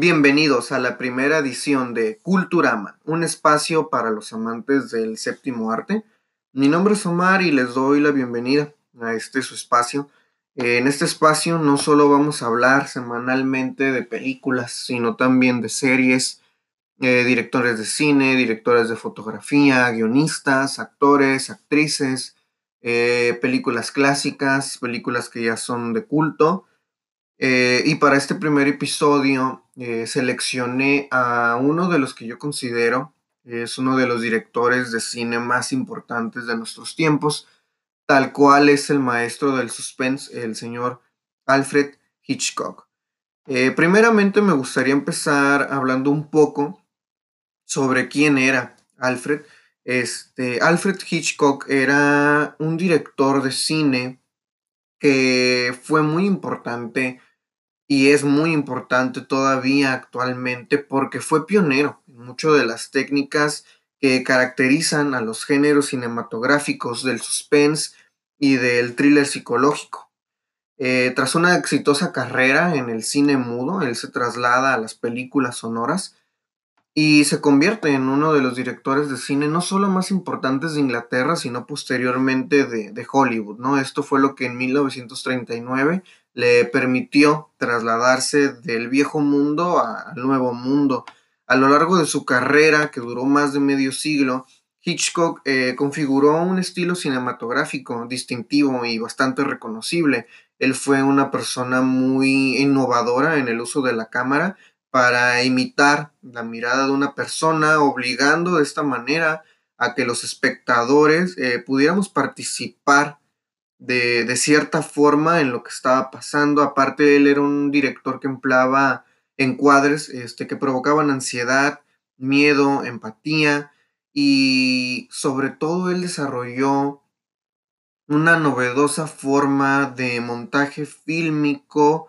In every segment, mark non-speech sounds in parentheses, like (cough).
Bienvenidos a la primera edición de Culturama, un espacio para los amantes del séptimo arte. Mi nombre es Omar y les doy la bienvenida a este su espacio. En este espacio no solo vamos a hablar semanalmente de películas, sino también de series, eh, directores de cine, directores de fotografía, guionistas, actores, actrices, eh, películas clásicas, películas que ya son de culto. Eh, y para este primer episodio eh, seleccioné a uno de los que yo considero es uno de los directores de cine más importantes de nuestros tiempos, tal cual es el maestro del suspense, el señor Alfred Hitchcock. Eh, primeramente me gustaría empezar hablando un poco sobre quién era Alfred. Este, Alfred Hitchcock era un director de cine que fue muy importante y es muy importante todavía actualmente porque fue pionero en muchas de las técnicas que caracterizan a los géneros cinematográficos del suspense y del thriller psicológico. Eh, tras una exitosa carrera en el cine mudo, él se traslada a las películas sonoras y se convierte en uno de los directores de cine no solo más importantes de Inglaterra, sino posteriormente de, de Hollywood. ¿no? Esto fue lo que en 1939 le permitió trasladarse del viejo mundo al nuevo mundo. A lo largo de su carrera, que duró más de medio siglo, Hitchcock eh, configuró un estilo cinematográfico distintivo y bastante reconocible. Él fue una persona muy innovadora en el uso de la cámara para imitar la mirada de una persona, obligando de esta manera a que los espectadores eh, pudiéramos participar de, cierta forma en lo que estaba pasando. Aparte, él era un director que empleaba encuadres este, que provocaban ansiedad, miedo, empatía y sobre todo él desarrolló una novedosa forma de montaje fílmico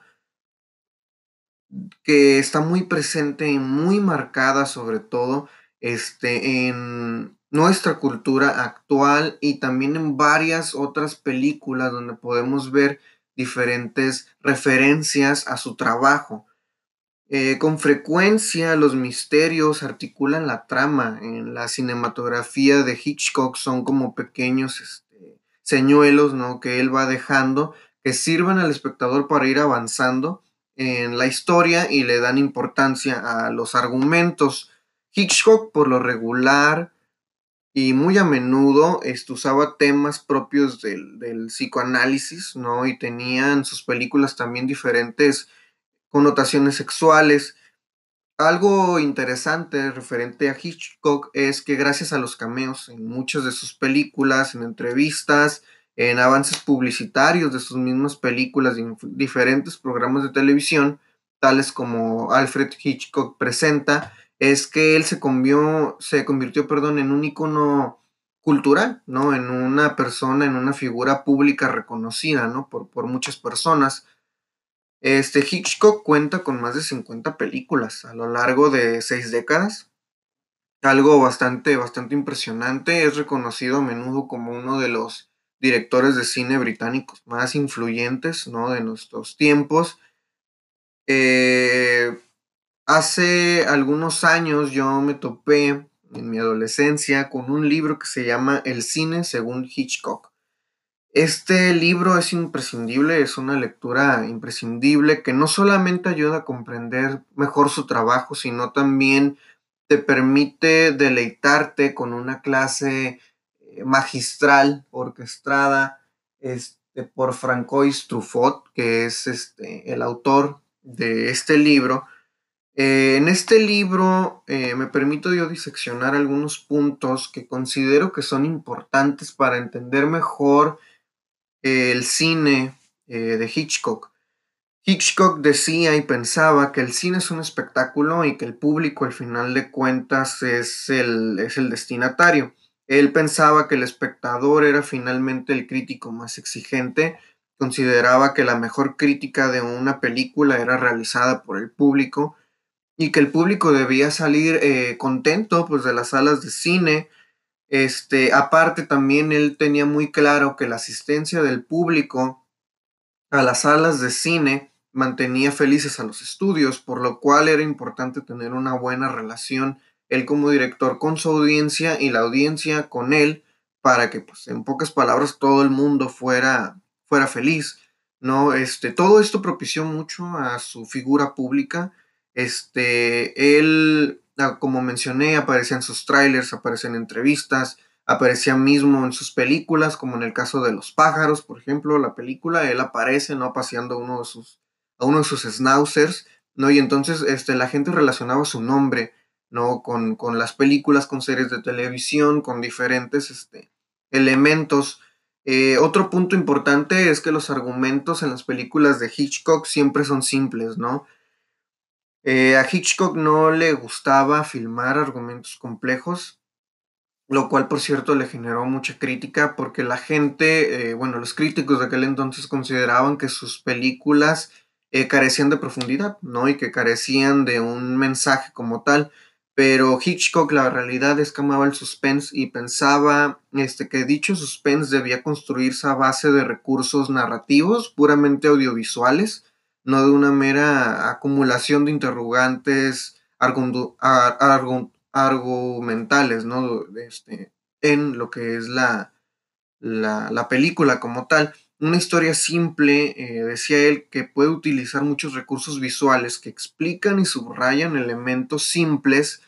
que está muy presente y muy marcada sobre todo este, en, nuestra cultura actual y también en varias otras películas donde podemos ver diferentes referencias a su trabajo. Eh, con frecuencia los misterios articulan la trama. En la cinematografía de Hitchcock son como pequeños este, señuelos ¿no? que él va dejando que sirvan al espectador para ir avanzando en la historia y le dan importancia a los argumentos. Hitchcock por lo regular y muy a menudo este, usaba temas propios del, del, psicoanálisis, ¿no? Y tenía en sus películas también diferentes connotaciones sexuales. Algo interesante referente a Hitchcock es que gracias a los cameos en muchas de sus películas, en entrevistas, en avances publicitarios de sus mismas películas y en diferentes programas de televisión, tales como Alfred Hitchcock presenta, es que él se, convió, se convirtió perdón, en un icono cultural, ¿no? En una persona, en una figura pública reconocida, ¿no? Por, por muchas personas. Este Hitchcock cuenta con más de 50 películas a lo largo de seis décadas. Algo bastante, bastante impresionante. Es reconocido a menudo como uno de los directores de cine británicos más influyentes, ¿no? De nuestros tiempos. Eh, Hace algunos años yo me topé en mi adolescencia con un libro que se llama El cine según Hitchcock. Este libro es imprescindible, es una lectura imprescindible que no solamente ayuda a comprender mejor su trabajo, sino también te permite deleitarte con una clase eh, magistral, orquestada este, por Francois Truffaut, que es este, el autor de este libro eh, en este libro eh, me permito yo diseccionar algunos puntos que considero que son importantes para entender mejor eh, el cine de Hitchcock. Hitchcock decía y pensaba que el cine es un espectáculo y que el público al final de cuentas es el, es el destinatario. Él pensaba que el espectador era finalmente el crítico más exigente, consideraba que la mejor crítica de una película era realizada por el público y que el público debía salir eh, contento pues de las salas de cine. Este, aparte también él tenía muy claro que la asistencia del público a las salas de cine mantenía felices a los estudios, por lo cual era importante tener una buena relación él como director con su audiencia y la audiencia con él para que pues en pocas palabras todo el mundo fuera fuera feliz, ¿no? Este, todo esto propició mucho a su figura pública. Este, él, ah, como mencioné, aparecía en sus trailers, aparecía en entrevistas, aparecía mismo en sus películas, como en el caso de Los pájaros, por ejemplo, la película, él aparece, ¿no? Paseando uno de sus, a uno de sus schnauzers, ¿no? Y entonces este, la gente relacionaba su nombre, ¿no? Con, con las películas, con series de televisión, con diferentes este, elementos. Eh, otro punto importante es que los argumentos en las películas de Hitchcock siempre son simples, ¿no? Eh, a Hitchcock no le gustaba filmar argumentos complejos, lo cual por cierto le generó mucha crítica porque la gente, eh, bueno, los críticos de aquel entonces consideraban que sus películas eh, carecían de profundidad, ¿no? Y que carecían de un mensaje como tal. Pero Hitchcock la realidad es que amaba el suspense y pensaba este, que dicho suspense debía construirse a base de recursos narrativos puramente audiovisuales, no de una mera acumulación de interrogantes argumentales, ¿no? Este, en lo que es la, la, película como tal. Una historia simple, eh, decía él, que puede utilizar muchos recursos visuales que explican y subrayan elementos simples,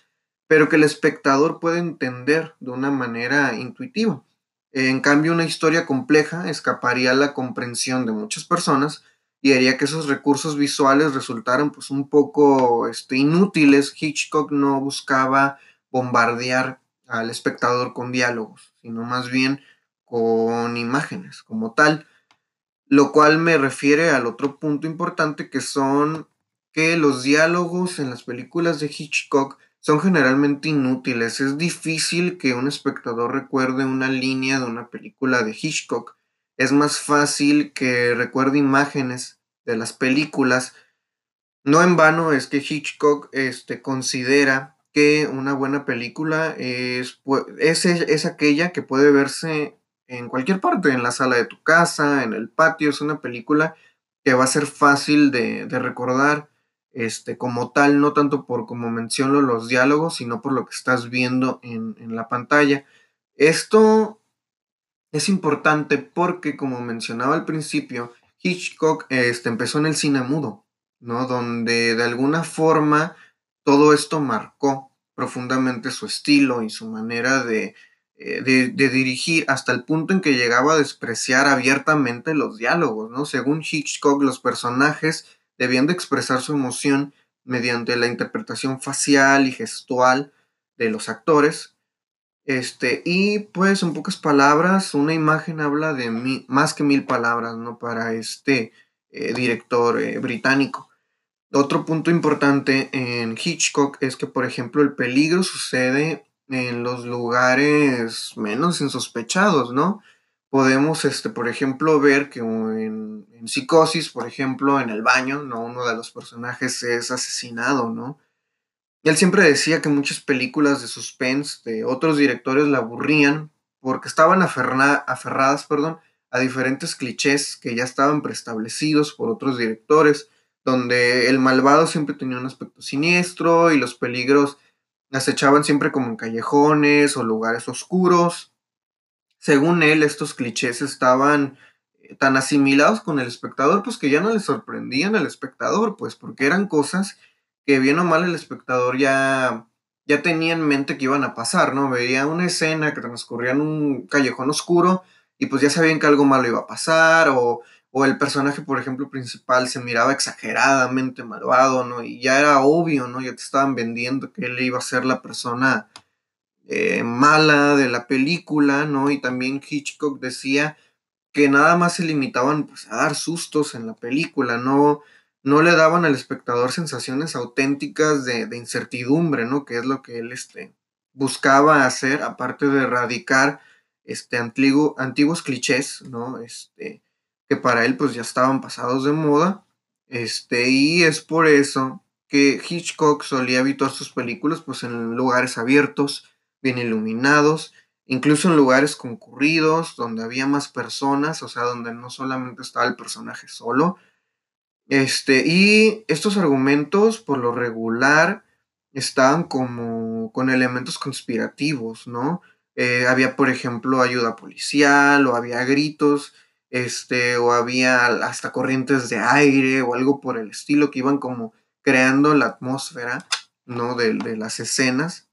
pero que el espectador puede entender de una manera intuitiva. En cambio, una historia compleja escaparía a la comprensión de muchas personas y haría que esos recursos visuales resultaran pues un poco este, inútiles. Hitchcock no buscaba bombardear al espectador con diálogos, sino más bien con imágenes como tal, lo cual me refiere al otro punto importante que son que los diálogos en las películas de Hitchcock son generalmente inútiles. Es difícil que un espectador recuerde una línea de una película de Hitchcock es más fácil que recuerde imágenes de las películas. No en vano es que Hitchcock este, considera que una buena película es, es, es aquella que puede verse en cualquier parte, en la sala de tu casa, en el patio. Es una película que va a ser fácil de, de recordar este, como tal, no tanto por como menciono los diálogos, sino por lo que estás viendo en, en la pantalla. Esto es importante porque, como mencionaba al principio, Hitchcock este, empezó en el cine mudo, ¿no? Donde de alguna forma todo esto marcó profundamente su estilo y su manera de, eh, de, dirigir hasta el punto en que llegaba a despreciar abiertamente los diálogos, ¿no? Según Hitchcock, los personajes debían de expresar su emoción mediante la interpretación facial y gestual de los actores, este, y pues en pocas palabras, una imagen habla de más que mil palabras, ¿no? Para este eh, director eh, británico. Otro punto importante en Hitchcock es que, por ejemplo, el peligro sucede en los lugares menos insospechados, ¿no? Podemos, este, por ejemplo, ver que en, en Psicosis, por ejemplo, en el baño, ¿no? Uno de los personajes es asesinado, ¿no? Y él siempre decía que muchas películas de suspense de otros directores la aburrían porque estaban aferradas perdón, a diferentes clichés que ya estaban preestablecidos por otros directores, donde el malvado siempre tenía un aspecto siniestro y los peligros acechaban siempre como en callejones o lugares oscuros. Según él, estos clichés estaban eh, tan asimilados con el espectador, pues que ya no le sorprendían al espectador, pues porque eran cosas que bien o mal el espectador ya, ya tenía en mente que iban a pasar, ¿no? Veía una escena que transcurría en un callejón oscuro y pues ya sabían que algo malo iba a pasar o, o el personaje, por ejemplo, principal se miraba exageradamente malvado, ¿no? Y ya era obvio, ¿no? Ya te estaban vendiendo que él iba a ser la persona eh, mala de la película, ¿no? Y también Hitchcock decía que nada más se limitaban pues, a dar sustos en la película, no, no le daban al espectador sensaciones auténticas de, incertidumbre, ¿no? Que es lo que él este, buscaba hacer, aparte de erradicar este, antiguo, antiguos clichés, ¿no? Este, que para él pues ya estaban pasados de moda. Este, y es por eso que Hitchcock solía habituar sus películas pues en lugares abiertos, bien iluminados, incluso en lugares concurridos, donde había más personas, o sea, donde no solamente estaba el personaje solo, Este, y estos argumentos, por lo regular, estaban como con elementos conspirativos, ¿no? Eh, había, por ejemplo, ayuda policial, o había gritos, este, o había hasta corrientes de aire, o algo por el estilo, que iban como creando la atmósfera, ¿no? De, de las escenas.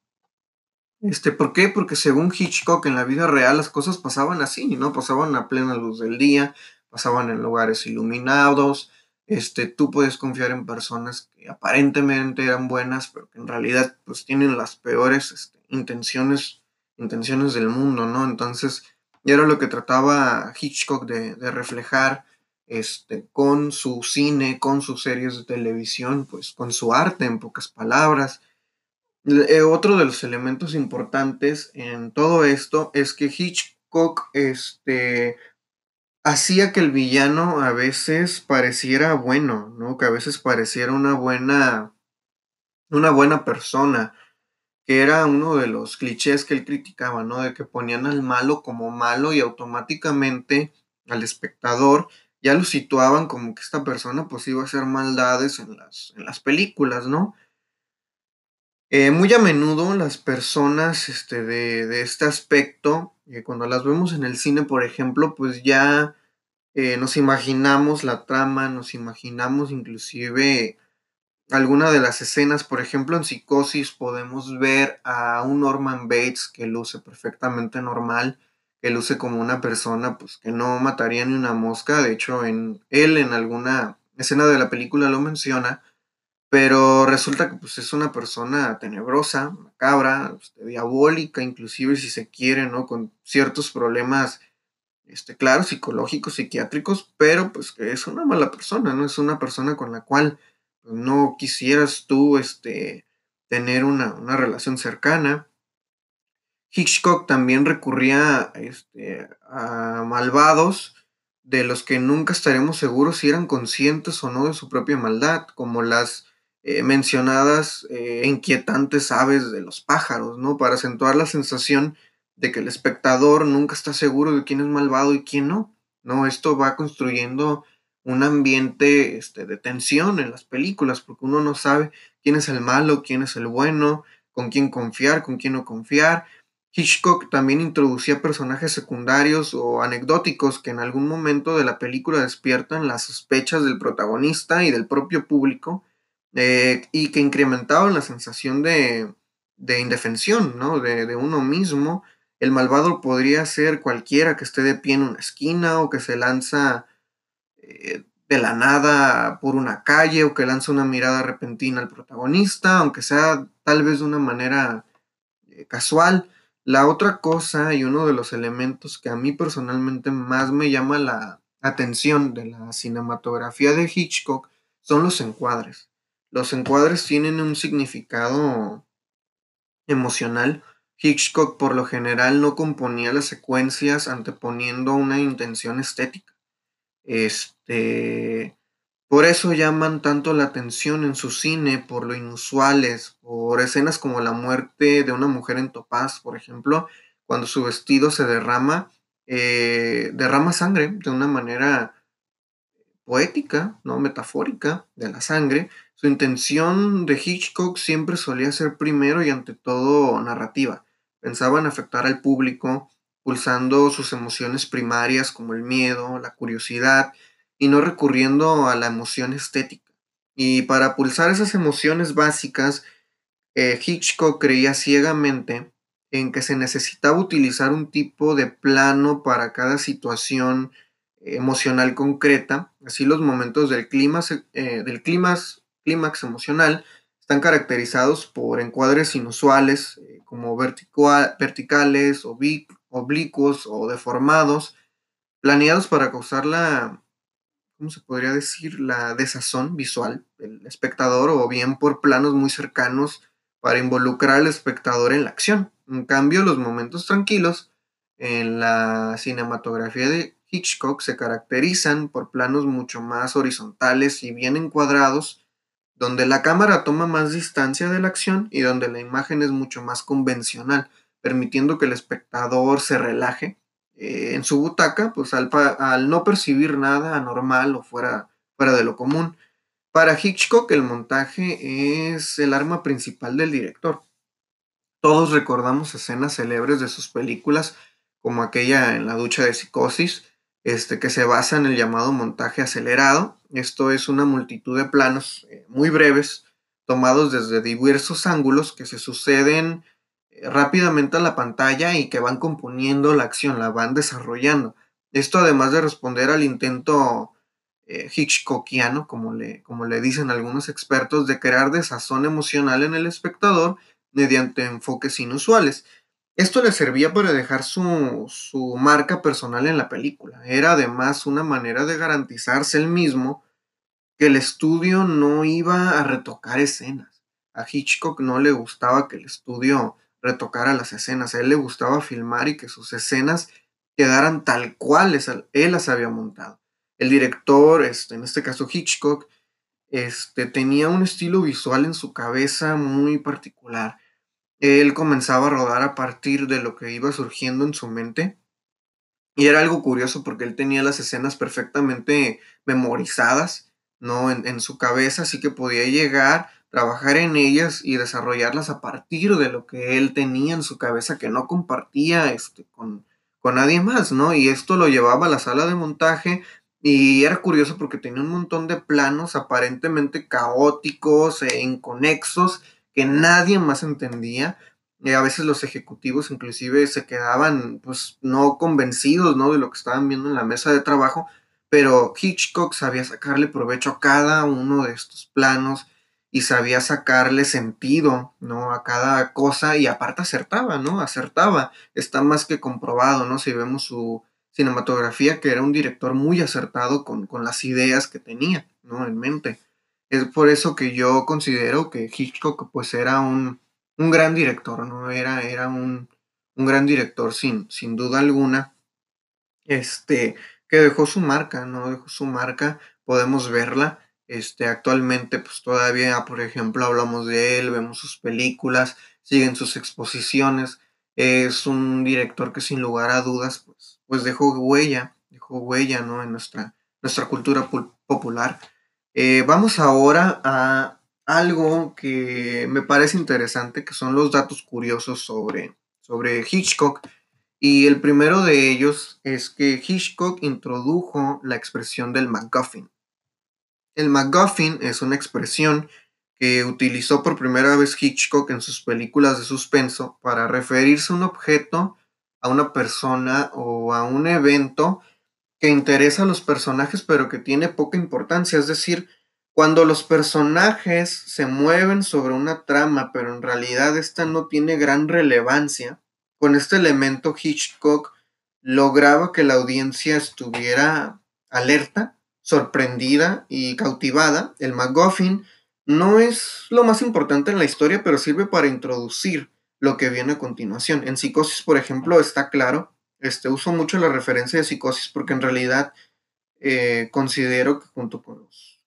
Este, ¿por qué? Porque según Hitchcock en la vida real las cosas pasaban así, ¿no? Pasaban a plena luz del día, pasaban en lugares iluminados, este, tú puedes confiar en personas que aparentemente eran buenas, pero que en realidad pues tienen las peores este, intenciones, intenciones del mundo, ¿no? Entonces, era lo que trataba Hitchcock de, reflejar este, con su cine, con sus series de televisión, pues con su arte, en pocas palabras. Eh, otro de los elementos importantes en todo esto es que Hitchcock este, hacía que el villano a veces pareciera bueno, ¿no? Que a veces pareciera una buena, una buena persona, que era uno de los clichés que él criticaba, ¿no? De que ponían al malo como malo y automáticamente al espectador ya lo situaban como que esta persona pues iba a hacer maldades en las, en las películas, ¿no? Eh, muy a menudo las personas este, de, de este aspecto, eh, cuando las vemos en el cine, por ejemplo, pues ya eh, nos imaginamos la trama, nos imaginamos inclusive alguna de las escenas, por ejemplo en Psicosis podemos ver a un Norman Bates que luce perfectamente normal, que luce como una persona pues que no mataría ni una mosca, de hecho en él en alguna escena de la película lo menciona, pero resulta que pues es una persona tenebrosa, macabra, este, diabólica inclusive si se quiere, ¿no? Con ciertos problemas este, claro, psicológicos, psiquiátricos, pero pues es una mala persona, ¿no? Es una persona con la cual pues, no quisieras tú este, tener una, relación cercana. Hitchcock también recurría este, a malvados de los que nunca estaremos seguros si eran conscientes o no de su propia maldad, como las eh, mencionadas e inquietantes aves de los pájaros, ¿no? Para acentuar la sensación de que el espectador nunca está seguro de quién es malvado y quién no. No, esto va construyendo un ambiente este, de tensión en las películas, porque uno no sabe quién es el malo, quién es el bueno, con quién confiar, con quién no confiar. Hitchcock también introducía personajes secundarios o anecdóticos que en algún momento de la película despiertan las sospechas del protagonista y del propio público eh, y que incrementaban la sensación de, indefensión, ¿no? De, de uno mismo el malvado podría ser cualquiera que esté de pie en una esquina o que se lanza eh, de la nada por una calle o que lanza una mirada repentina al protagonista, aunque sea tal vez de una manera eh, casual. La otra cosa y uno de los elementos que a mí personalmente más me llama la atención de la cinematografía de Hitchcock son los encuadres. Los encuadres tienen un significado emocional Hitchcock por lo general no componía las secuencias anteponiendo una intención estética. Este, por eso llaman tanto la atención en su cine, por lo inusuales, por escenas como la muerte de una mujer en Topaz, por ejemplo, cuando su vestido se derrama, eh, derrama sangre de una manera poética, no metafórica, de la sangre. Su intención de Hitchcock siempre solía ser primero y ante todo narrativa pensaban afectar al público pulsando sus emociones primarias como el miedo, la curiosidad y no recurriendo a la emoción estética. Y para pulsar esas emociones básicas, eh, Hitchcock creía ciegamente en que se necesitaba utilizar un tipo de plano para cada situación emocional concreta. Así los momentos del clímax, eh, del clímax emocional están caracterizados por encuadres inusuales, eh, como verticales, oblicuos o deformados, planeados para causar la, ¿cómo se podría decir?, la desazón visual del espectador, o bien por planos muy cercanos para involucrar al espectador en la acción. En cambio, los momentos tranquilos en la cinematografía de Hitchcock se caracterizan por planos mucho más horizontales y bien encuadrados, donde la cámara toma más distancia de la acción y donde la imagen es mucho más convencional, permitiendo que el espectador se relaje eh, en su butaca, pues al, no percibir nada anormal o fuera, fuera de lo común. Para Hitchcock el montaje es el arma principal del director. Todos recordamos escenas célebres de sus películas, como aquella en la ducha de psicosis, este, que se basa en el llamado montaje acelerado. Esto es una multitud de planos eh, muy breves, tomados desde diversos ángulos que se suceden eh, rápidamente a la pantalla y que van componiendo la acción, la van desarrollando. Esto además de responder al intento eh, Hitchcockiano, como le, como le dicen algunos expertos, de crear desazón emocional en el espectador mediante enfoques inusuales. Esto le servía para dejar su, su marca personal en la película. Era además una manera de garantizarse él mismo que el estudio no iba a retocar escenas. A Hitchcock no le gustaba que el estudio retocara las escenas, a él le gustaba filmar y que sus escenas quedaran tal cual él las había montado. El director, este, en este caso Hitchcock, este, tenía un estilo visual en su cabeza muy particular. Él comenzaba a rodar a partir de lo que iba surgiendo en su mente. Y era algo curioso porque él tenía las escenas perfectamente memorizadas, ¿no? En, su cabeza, así que podía llegar, trabajar en ellas y desarrollarlas a partir de lo que él tenía en su cabeza que no compartía este, con, con nadie más, ¿no? Y esto lo llevaba a la sala de montaje y era curioso porque tenía un montón de planos aparentemente caóticos e inconexos que nadie más entendía. Y a veces los ejecutivos inclusive se quedaban pues no convencidos ¿no? de lo que estaban viendo en la mesa de trabajo, pero Hitchcock sabía sacarle provecho a cada uno de estos planos y sabía sacarle sentido, ¿no? A cada cosa y aparte acertaba, ¿no? Acertaba. Está más que comprobado, ¿no? Si vemos su cinematografía, que era un director muy acertado con, con las ideas que tenía, ¿no? En mente. Es por eso que yo considero que Hitchcock pues era un, un gran director, ¿no? Era, era un, un, gran director sin, sin duda alguna, este, que dejó su marca, ¿no? Dejó su marca, podemos verla, este, actualmente pues todavía, por ejemplo, hablamos de él, vemos sus películas, siguen sus exposiciones, es un director que sin lugar a dudas pues, pues dejó huella, dejó huella, ¿no? En nuestra, nuestra cultura popular. Eh, vamos ahora a algo que me parece interesante, que son los datos curiosos sobre, sobre Hitchcock. Y el primero de ellos es que Hitchcock introdujo la expresión del MacGuffin. El MacGuffin es una expresión que utilizó por primera vez Hitchcock en sus películas de suspenso para referirse a un objeto, a una persona o a un evento que interesa a los personajes pero que tiene poca importancia. Es decir, cuando los personajes se mueven sobre una trama pero en realidad esta no tiene gran relevancia, con este elemento Hitchcock lograba que la audiencia estuviera alerta, sorprendida y cautivada. El MacGuffin no es lo más importante en la historia, pero sirve para introducir lo que viene a continuación. En Psicosis, por ejemplo, está claro este, uso mucho la referencia de psicosis porque en realidad eh, considero que junto con los,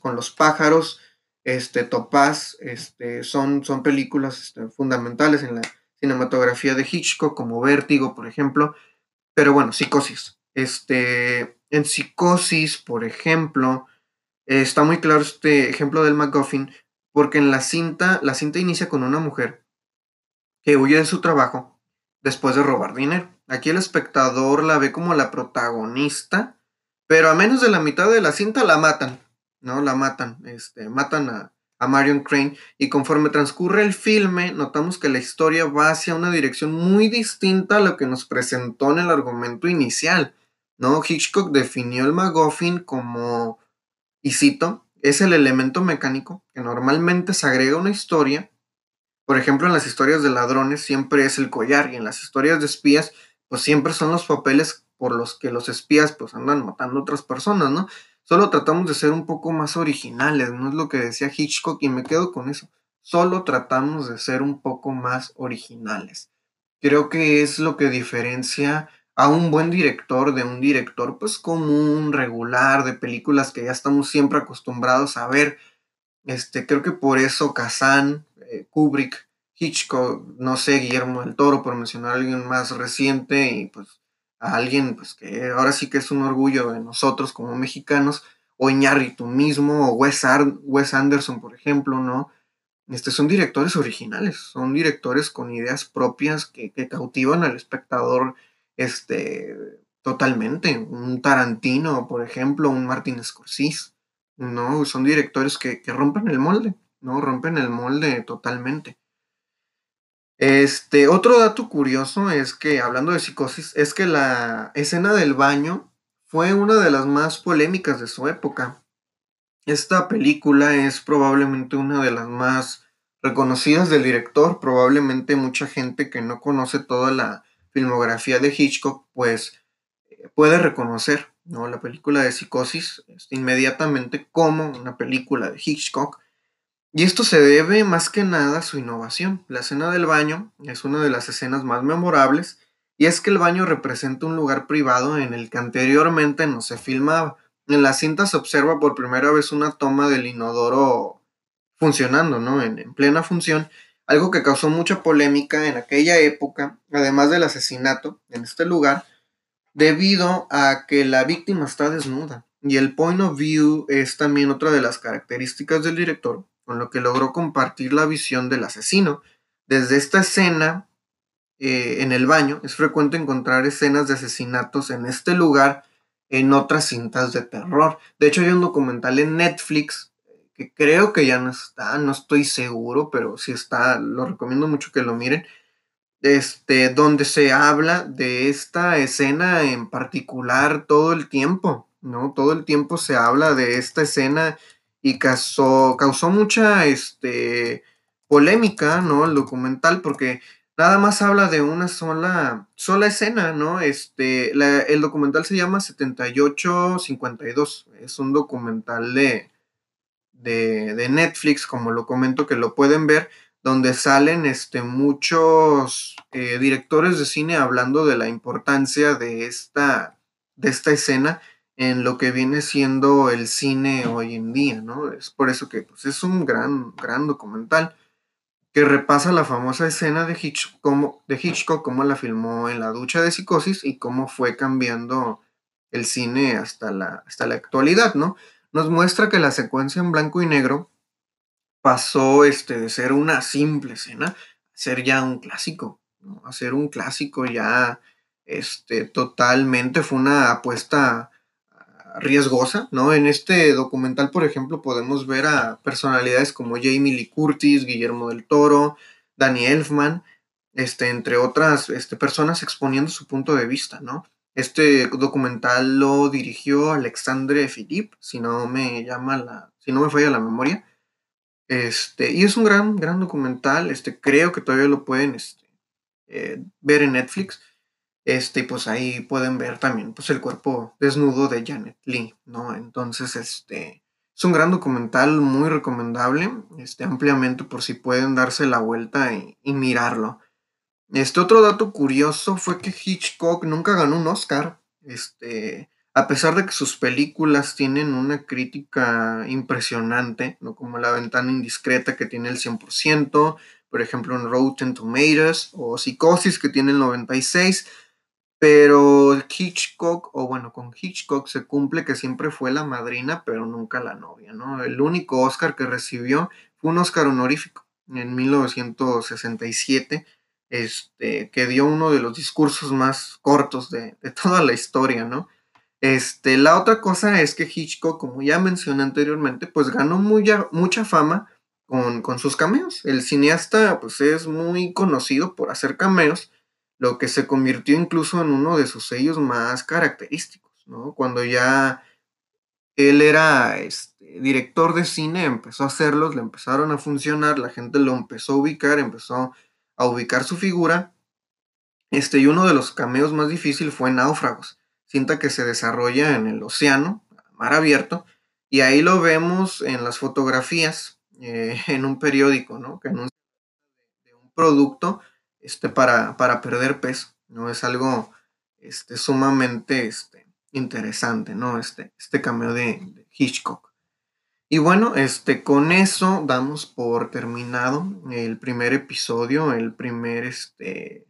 con los pájaros, este, Topaz, este, son, son películas este, fundamentales en la cinematografía de Hitchcock, como Vértigo, por ejemplo. Pero bueno, psicosis. Este, en psicosis, por ejemplo, está muy claro este ejemplo del MacGuffin, porque en la cinta, la cinta inicia con una mujer que huye de su trabajo después de robar dinero. Aquí el espectador la ve como la protagonista, pero a menos de la mitad de la cinta la matan, ¿no? La matan, este, matan a, a Marion Crane y conforme transcurre el filme notamos que la historia va hacia una dirección muy distinta a lo que nos presentó en el argumento inicial, ¿no? Hitchcock definió el MacGuffin como, y cito, es el elemento mecánico que normalmente se agrega a una historia por ejemplo, en las historias de ladrones siempre es el collar y en las historias de espías pues siempre son los papeles por los que los espías pues andan matando a otras personas, ¿no? Solo tratamos de ser un poco más originales, no es lo que decía Hitchcock y me quedo con eso. Solo tratamos de ser un poco más originales. Creo que es lo que diferencia a un buen director de un director pues común, regular, de películas que ya estamos siempre acostumbrados a ver. Este, creo que por eso Kazan, eh, Kubrick, Hitchcock, no sé, Guillermo del Toro, por mencionar a alguien más reciente y pues a alguien pues que ahora sí que es un orgullo de nosotros como mexicanos, o Iñárritu mismo, o Wes, Anderson, por ejemplo, ¿no? Este, son directores originales, son directores con ideas propias que, que cautivan al espectador este, totalmente. Un Tarantino, por ejemplo, un Martin Scorsese, ¿no? Son directores que, que rompen el molde, ¿no? Rompen el molde totalmente. Este, otro dato curioso es que, hablando de psicosis, es que la escena del baño fue una de las más polémicas de su época. Esta película es probablemente una de las más reconocidas del director, probablemente mucha gente que no conoce toda la filmografía de Hitchcock, pues eh, puede reconocer ¿no? la película de Psicosis este, inmediatamente como una película de Hitchcock y esto se debe más que nada a su innovación. La escena del baño es una de las escenas más memorables y es que el baño representa un lugar privado en el que anteriormente no se filmaba. En la cinta se observa por primera vez una toma del inodoro funcionando, ¿no? En, en plena función, algo que causó mucha polémica en aquella época, además del asesinato en este lugar, debido a que la víctima está desnuda. Y el point of view es también otra de las características del director, con lo que logró compartir la visión del asesino. Desde esta escena eh, en el baño, es frecuente encontrar escenas de asesinatos en este lugar en otras cintas de terror. De hecho, hay un documental en Netflix que creo que ya no está, no estoy seguro, pero si está, lo recomiendo mucho que lo miren. Este, donde se habla de esta escena en particular todo el tiempo, ¿no? Todo el tiempo se habla de esta escena y causó, causó mucha este, polémica, ¿no? El documental, porque nada más habla de una sola, sola escena, ¿no? Este, el documental se llama 7852, es un documental de, de, Netflix, como lo comento, que lo pueden ver, donde salen este, muchos eh, directores de cine hablando de la importancia de esta, de esta escena en lo que viene siendo el cine hoy en día, ¿no? Es por eso que pues, es un gran, gran documental que repasa la famosa escena de Hitchcock, como, de Hitchcock, cómo la filmó en la ducha de psicosis y cómo fue cambiando el cine hasta la, hasta la actualidad, ¿no? Nos muestra que la secuencia en blanco y negro pasó este, de ser una simple escena a ser ya un clásico, ¿no? A ser un clásico ya este, totalmente, fue una apuesta riesgosa, ¿no? En este documental, por ejemplo, podemos ver a personalidades como Jamie Lee Curtis, Guillermo del Toro, Danny Elfman, este, entre otras este, personas exponiendo su punto de vista, ¿no? Este documental lo dirigió Alexandre Philippe, si no me llama la, si no me falla la memoria. Este, y es un gran, gran documental, este, creo que todavía lo pueden este, eh, ver en Netflix. Este, pues ahí pueden ver también pues, el cuerpo desnudo de Janet Lee, ¿no? Entonces, este, es un gran documental muy recomendable, este, ampliamente por si pueden darse la vuelta y, mirarlo. Este otro dato curioso fue que Hitchcock nunca ganó un Oscar, este, a pesar de que sus películas tienen una crítica impresionante, ¿no? Como La ventana indiscreta que tiene el 100%, por ejemplo en Rotten Tomatoes, o Psicosis que tiene el 96%, pero Hitchcock, o bueno, con Hitchcock se cumple que siempre fue la madrina, pero nunca la novia, ¿no? El único Oscar que recibió fue un Oscar honorífico en 1967, este, que dio uno de los discursos más cortos de, toda la historia, ¿no? Este, la otra cosa es que Hitchcock, como ya mencioné anteriormente, pues ganó mucha fama con, con sus cameos. El cineasta, pues es muy conocido por hacer cameos, lo que se convirtió incluso en uno de sus sellos más característicos, ¿no? Cuando ya él era este, director de cine, empezó a hacerlos, le empezaron a funcionar, la gente lo empezó a ubicar, empezó a ubicar su figura. Este, y uno de los cameos más difíciles fue Náufragos, cinta que se desarrolla en el océano, mar abierto, y ahí lo vemos en las fotografías, eh, (laughs) en un periódico, ¿no? Que anuncia un producto este, para, para perder peso, ¿no? Es algo este, sumamente este, interesante, ¿no? Este, este cameo de, Hitchcock. Y bueno, este, con eso damos por terminado el primer episodio, el primer este,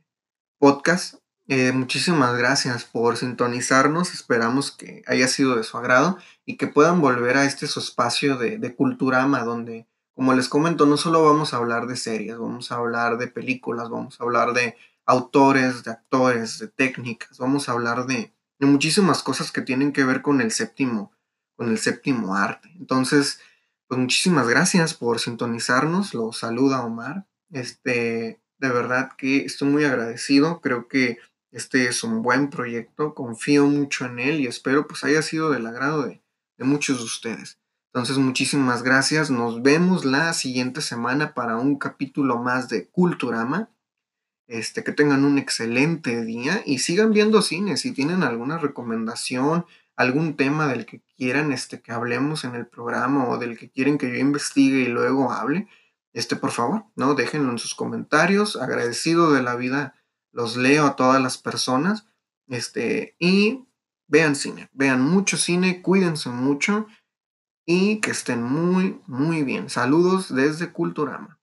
podcast Eh, muchísimas gracias por sintonizarnos. Esperamos que haya sido de su agrado y que puedan volver a este su espacio de, de Culturama, donde, como les comento, no solo vamos a hablar de series, vamos a hablar de películas, vamos a hablar de autores, de actores, de técnicas, vamos a hablar de, muchísimas cosas que tienen que ver con el séptimo, con el séptimo arte. Entonces, pues muchísimas gracias por sintonizarnos. Lo saluda Omar. Este, de verdad que estoy muy agradecido. Creo que este es un buen proyecto, confío mucho en él y espero pues haya sido del agrado de, muchos de ustedes. Entonces muchísimas gracias, nos vemos la siguiente semana para un capítulo más de Culturama. Este, que tengan un excelente día y sigan viendo cine. Si tienen alguna recomendación, algún tema del que quieran este, que hablemos en el programa o del que quieren que yo investigue y luego hable, este, por favor, ¿no? Déjenlo en sus comentarios. Agradecido de la vida los leo a todas las personas. Este, y vean cine, vean mucho cine, cuídense mucho y que estén muy, muy bien. Saludos desde Culturama.